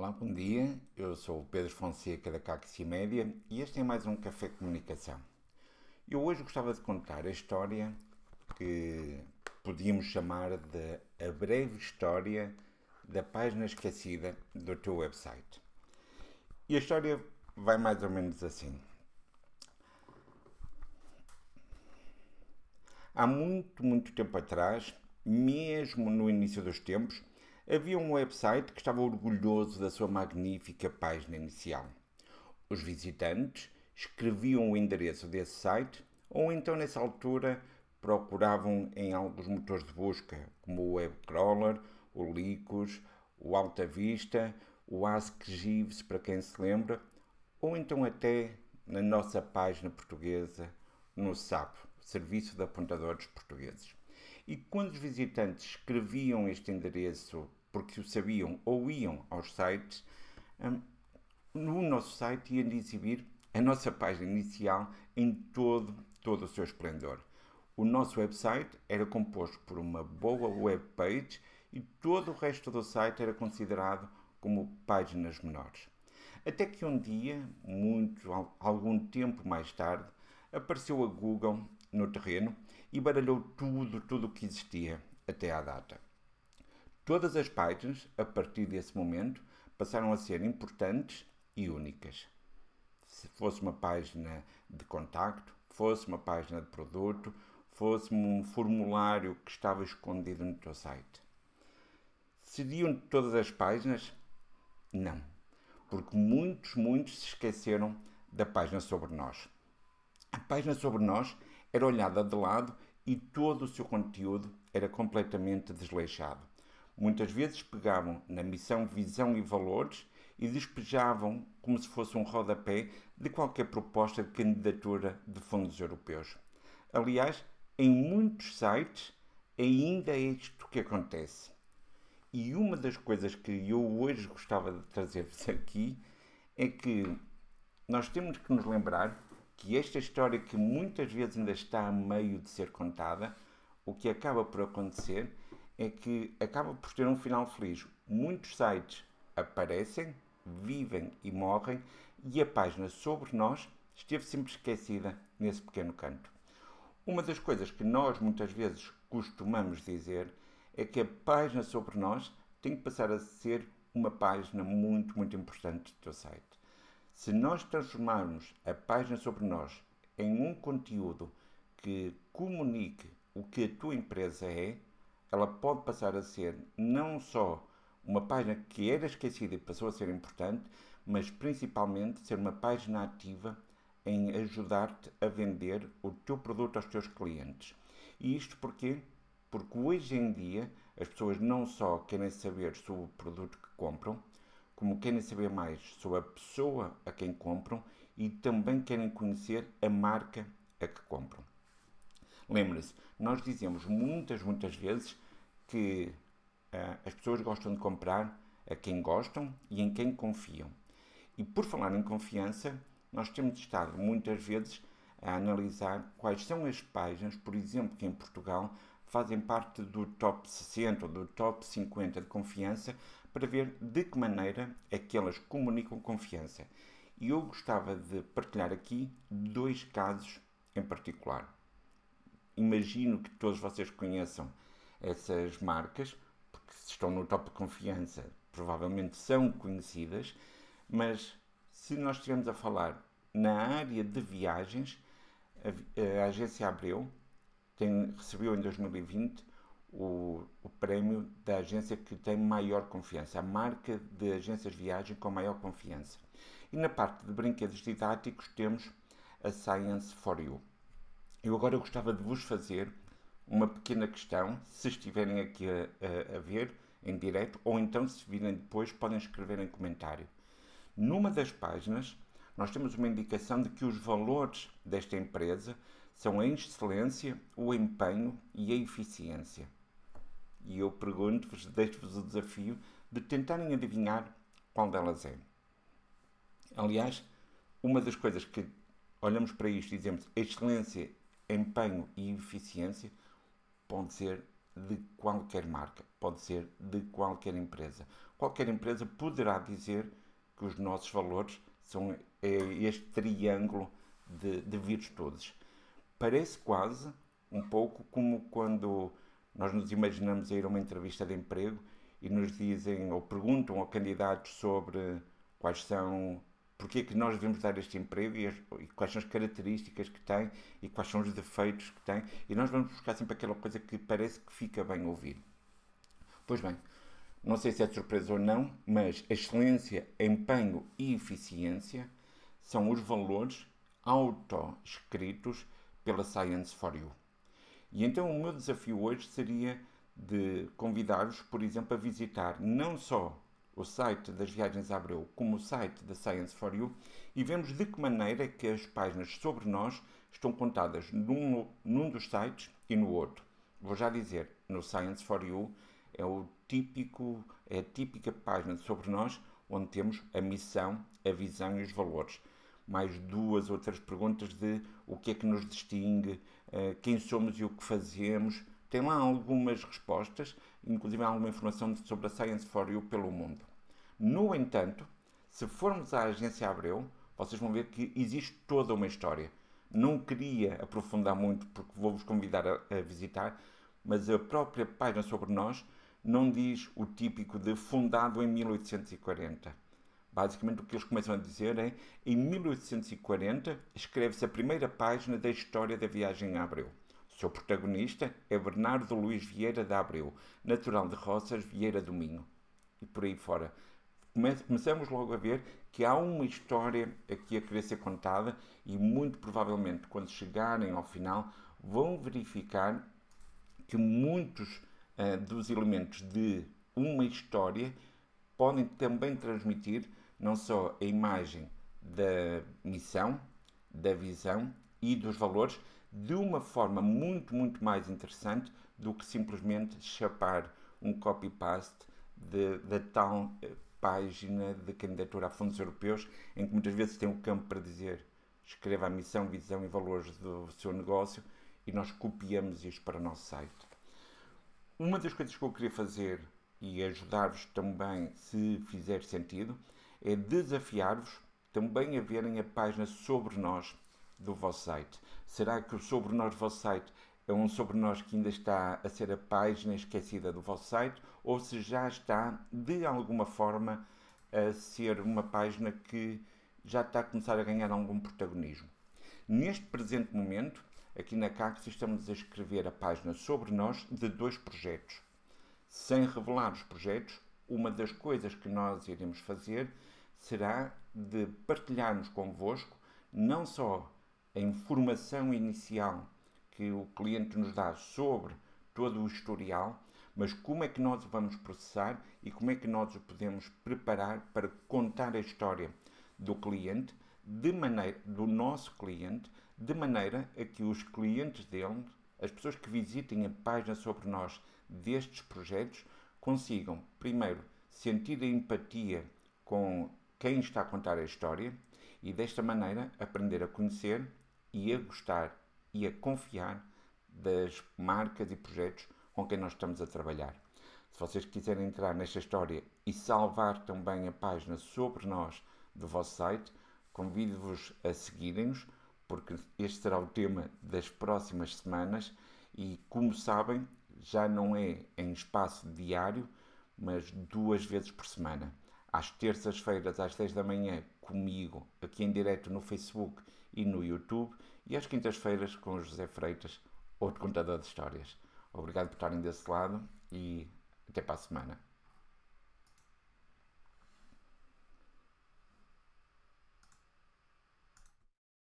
Olá, bom dia. Eu sou o Pedro Fonseca da Caxi Média e este é mais um Café Comunicação. Eu hoje gostava de contar a história que podíamos chamar de a breve história da página esquecida do teu website. E a história vai mais ou menos assim. Há muito, muito tempo atrás, mesmo no início dos tempos, havia um website que estava orgulhoso da sua magnífica página inicial. Os visitantes escreviam o endereço desse site ou então, nessa altura, procuravam em alguns motores de busca, como o Webcrawler, o Lycos, o Alta Vista, o Ask Jeeves, para quem se lembra, ou então até na nossa página portuguesa, no SAP, Serviço de Apontadores Portugueses. E quando os visitantes escreviam este endereço porque sabiam ou iam aos sites, hum, no nosso site iam exibir a nossa página inicial em todo, todo o seu esplendor. O nosso website era composto por uma boa web page e todo o resto do site era considerado como páginas menores. Até que um dia, muito algum tempo mais tarde, apareceu a Google no terreno e baralhou tudo, tudo o que existia até à data. Todas as páginas, a partir desse momento, passaram a ser importantes e únicas. Se fosse uma página de contacto, fosse uma página de produto, fosse um formulário que estava escondido no teu site. Seriam todas as páginas? Não, porque muitos, muitos se esqueceram da página sobre nós. A página sobre nós era olhada de lado e todo o seu conteúdo era completamente desleixado. Muitas vezes pegavam na missão, visão e valores e despejavam como se fosse um rodapé de qualquer proposta de candidatura de fundos europeus. Aliás, em muitos sites ainda é isto que acontece. E uma das coisas que eu hoje gostava de trazer-vos aqui é que nós temos que nos lembrar que esta história que muitas vezes ainda está a meio de ser contada, o que acaba por acontecer é que acaba por ter um final feliz. Muitos sites aparecem, vivem e morrem e a página sobre nós esteve sempre esquecida nesse pequeno canto. Uma das coisas que nós muitas vezes costumamos dizer é que a página sobre nós tem que passar a ser uma página muito, muito importante do teu site. Se nós transformarmos a página sobre nós em um conteúdo que comunique o que a tua empresa é, ela pode passar a ser não só uma página que era esquecida e passou a ser importante, mas principalmente ser uma página ativa em ajudar-te a vender o teu produto aos teus clientes. E isto porquê? Porque hoje em dia as pessoas não só querem saber sobre o produto que compram, como querem saber mais sobre a pessoa a quem compram e também querem conhecer a marca a que compram. Lembre-se, nós dizemos muitas, muitas vezes que uh, as pessoas gostam de comprar a quem gostam e em quem confiam. E por falar em confiança, nós temos estado muitas vezes a analisar quais são as páginas, por exemplo, que em Portugal fazem parte do top 60 ou do top 50 de confiança, para ver de que maneira é que elas comunicam confiança. E eu gostava de partilhar aqui dois casos em particular imagino que todos vocês conheçam essas marcas, porque se estão no top de confiança, provavelmente são conhecidas, mas se nós estivermos a falar na área de viagens, a, a agência Abreu tem, recebeu em 2020 o, o, prémio da agência que tem maior confiança, a marca de agências de viagem com maior confiança. E na parte de brinquedos didáticos temos a Science for You. Eu agora gostava de vos fazer uma pequena questão, se estiverem aqui a, a, a ver em direto, ou então se virem depois podem escrever em comentário. Numa das páginas, nós temos uma indicação de que os valores desta empresa são a excelência, o empenho e a eficiência. E eu pergunto-vos, deixo-vos o desafio de tentarem adivinhar qual delas é. Aliás, uma das coisas que olhamos para isto e dizemos excelência empenho e eficiência pode ser de qualquer marca, pode ser de qualquer empresa. qualquer empresa poderá dizer que os nossos valores são é este triângulo de, de virtudes. Parece quase um pouco como quando nós nos imaginamos a ir a uma entrevista de emprego e nos dizem ou perguntam ao candidato sobre quais são, porque é que nós devemos dar este emprego e, as, e, quais são as características que tem e quais são os defeitos que tem e nós vamos buscar sempre aquela coisa que parece que fica bem ouvir. Pois bem, não sei se é surpresa ou não, mas excelência, empenho e eficiência são os valores auto-escritos pela Science for You. E então o meu desafio hoje seria de convidar-vos, por exemplo, a visitar não só o site das Viagens Abreu, como o site da Science for You, e vemos de que maneira que as páginas sobre nós estão contadas num, num dos sites e no outro. Vou já dizer, no Science for You é o típico, é a típica página sobre nós onde temos a missão, a visão e os valores. Mais duas outras perguntas de o que é que nos distingue, eh, quem somos e o que fazemos, tem lá algumas respostas, inclusive alguma informação sobre a Science for You pelo mundo. No entanto, se formos à agência Abreu, vocês vão ver que existe toda uma história. Não queria aprofundar muito porque vou-vos convidar a, a visitar, mas a própria página sobre nós não diz o típico de fundado em 1840. Basicamente o que eles começam a dizer é em 1840 escreve-se a primeira página da história da viagem a Abreu. Seu protagonista é Bernardo Luís Vieira de Abreu, natural de Roças, Vieira do Minho. E por aí fora. Começamos logo a ver que há uma história aqui a querer ser contada e muito provavelmente quando chegarem ao final vão verificar que muitos uh, dos elementos de uma história podem também transmitir não só a imagem da missão, da visão e dos valores, de uma forma muito, muito mais interessante do que simplesmente chapar um copy-paste da tal eh, página de candidatura a fundos europeus, em que muitas vezes tem um campo para dizer escreva a missão, visão e valores do seu negócio e nós copiamos isto para o nosso site. Uma das coisas que eu queria fazer e ajudar-vos também, se fizer sentido, é desafiar-vos também a verem a página sobre nós do vosso site. Será que o sobre nós do vosso site é um sobre nós que ainda está a ser a página esquecida do vosso site ou se já está de alguma forma a ser uma página que já está a começar a ganhar algum protagonismo. Neste presente momento, aqui na Caxi estamos a escrever a página sobre nós de dois projetos. Sem revelar os projetos, uma das coisas que nós iremos fazer será de partilharmos convosco não só a informação inicial que o cliente nos dá sobre todo o historial, mas como é que nós o vamos processar e como é que nós o podemos preparar para contar a história do cliente, de maneira, do nosso cliente, de maneira a que os clientes dele, as pessoas que visitem a página sobre nós destes projetos, consigam, primeiro, sentir a empatia com quem está a contar a história e desta maneira aprender a conhecer e a gostar e a confiar das marcas e projetos com quem nós estamos a trabalhar. Se vocês quiserem entrar nesta história e salvar também a página sobre nós do vosso site, convido-vos a seguirem-nos, porque este será o tema das próximas semanas e, como sabem, já não é em espaço diário, mas duas vezes por semana. Às terças-feiras, às 10 da manhã, comigo, aqui em direto no Facebook e no YouTube, e às quintas-feiras com o José Freitas, outro contador de histórias. Obrigado por estarem desse lado e até para a semana.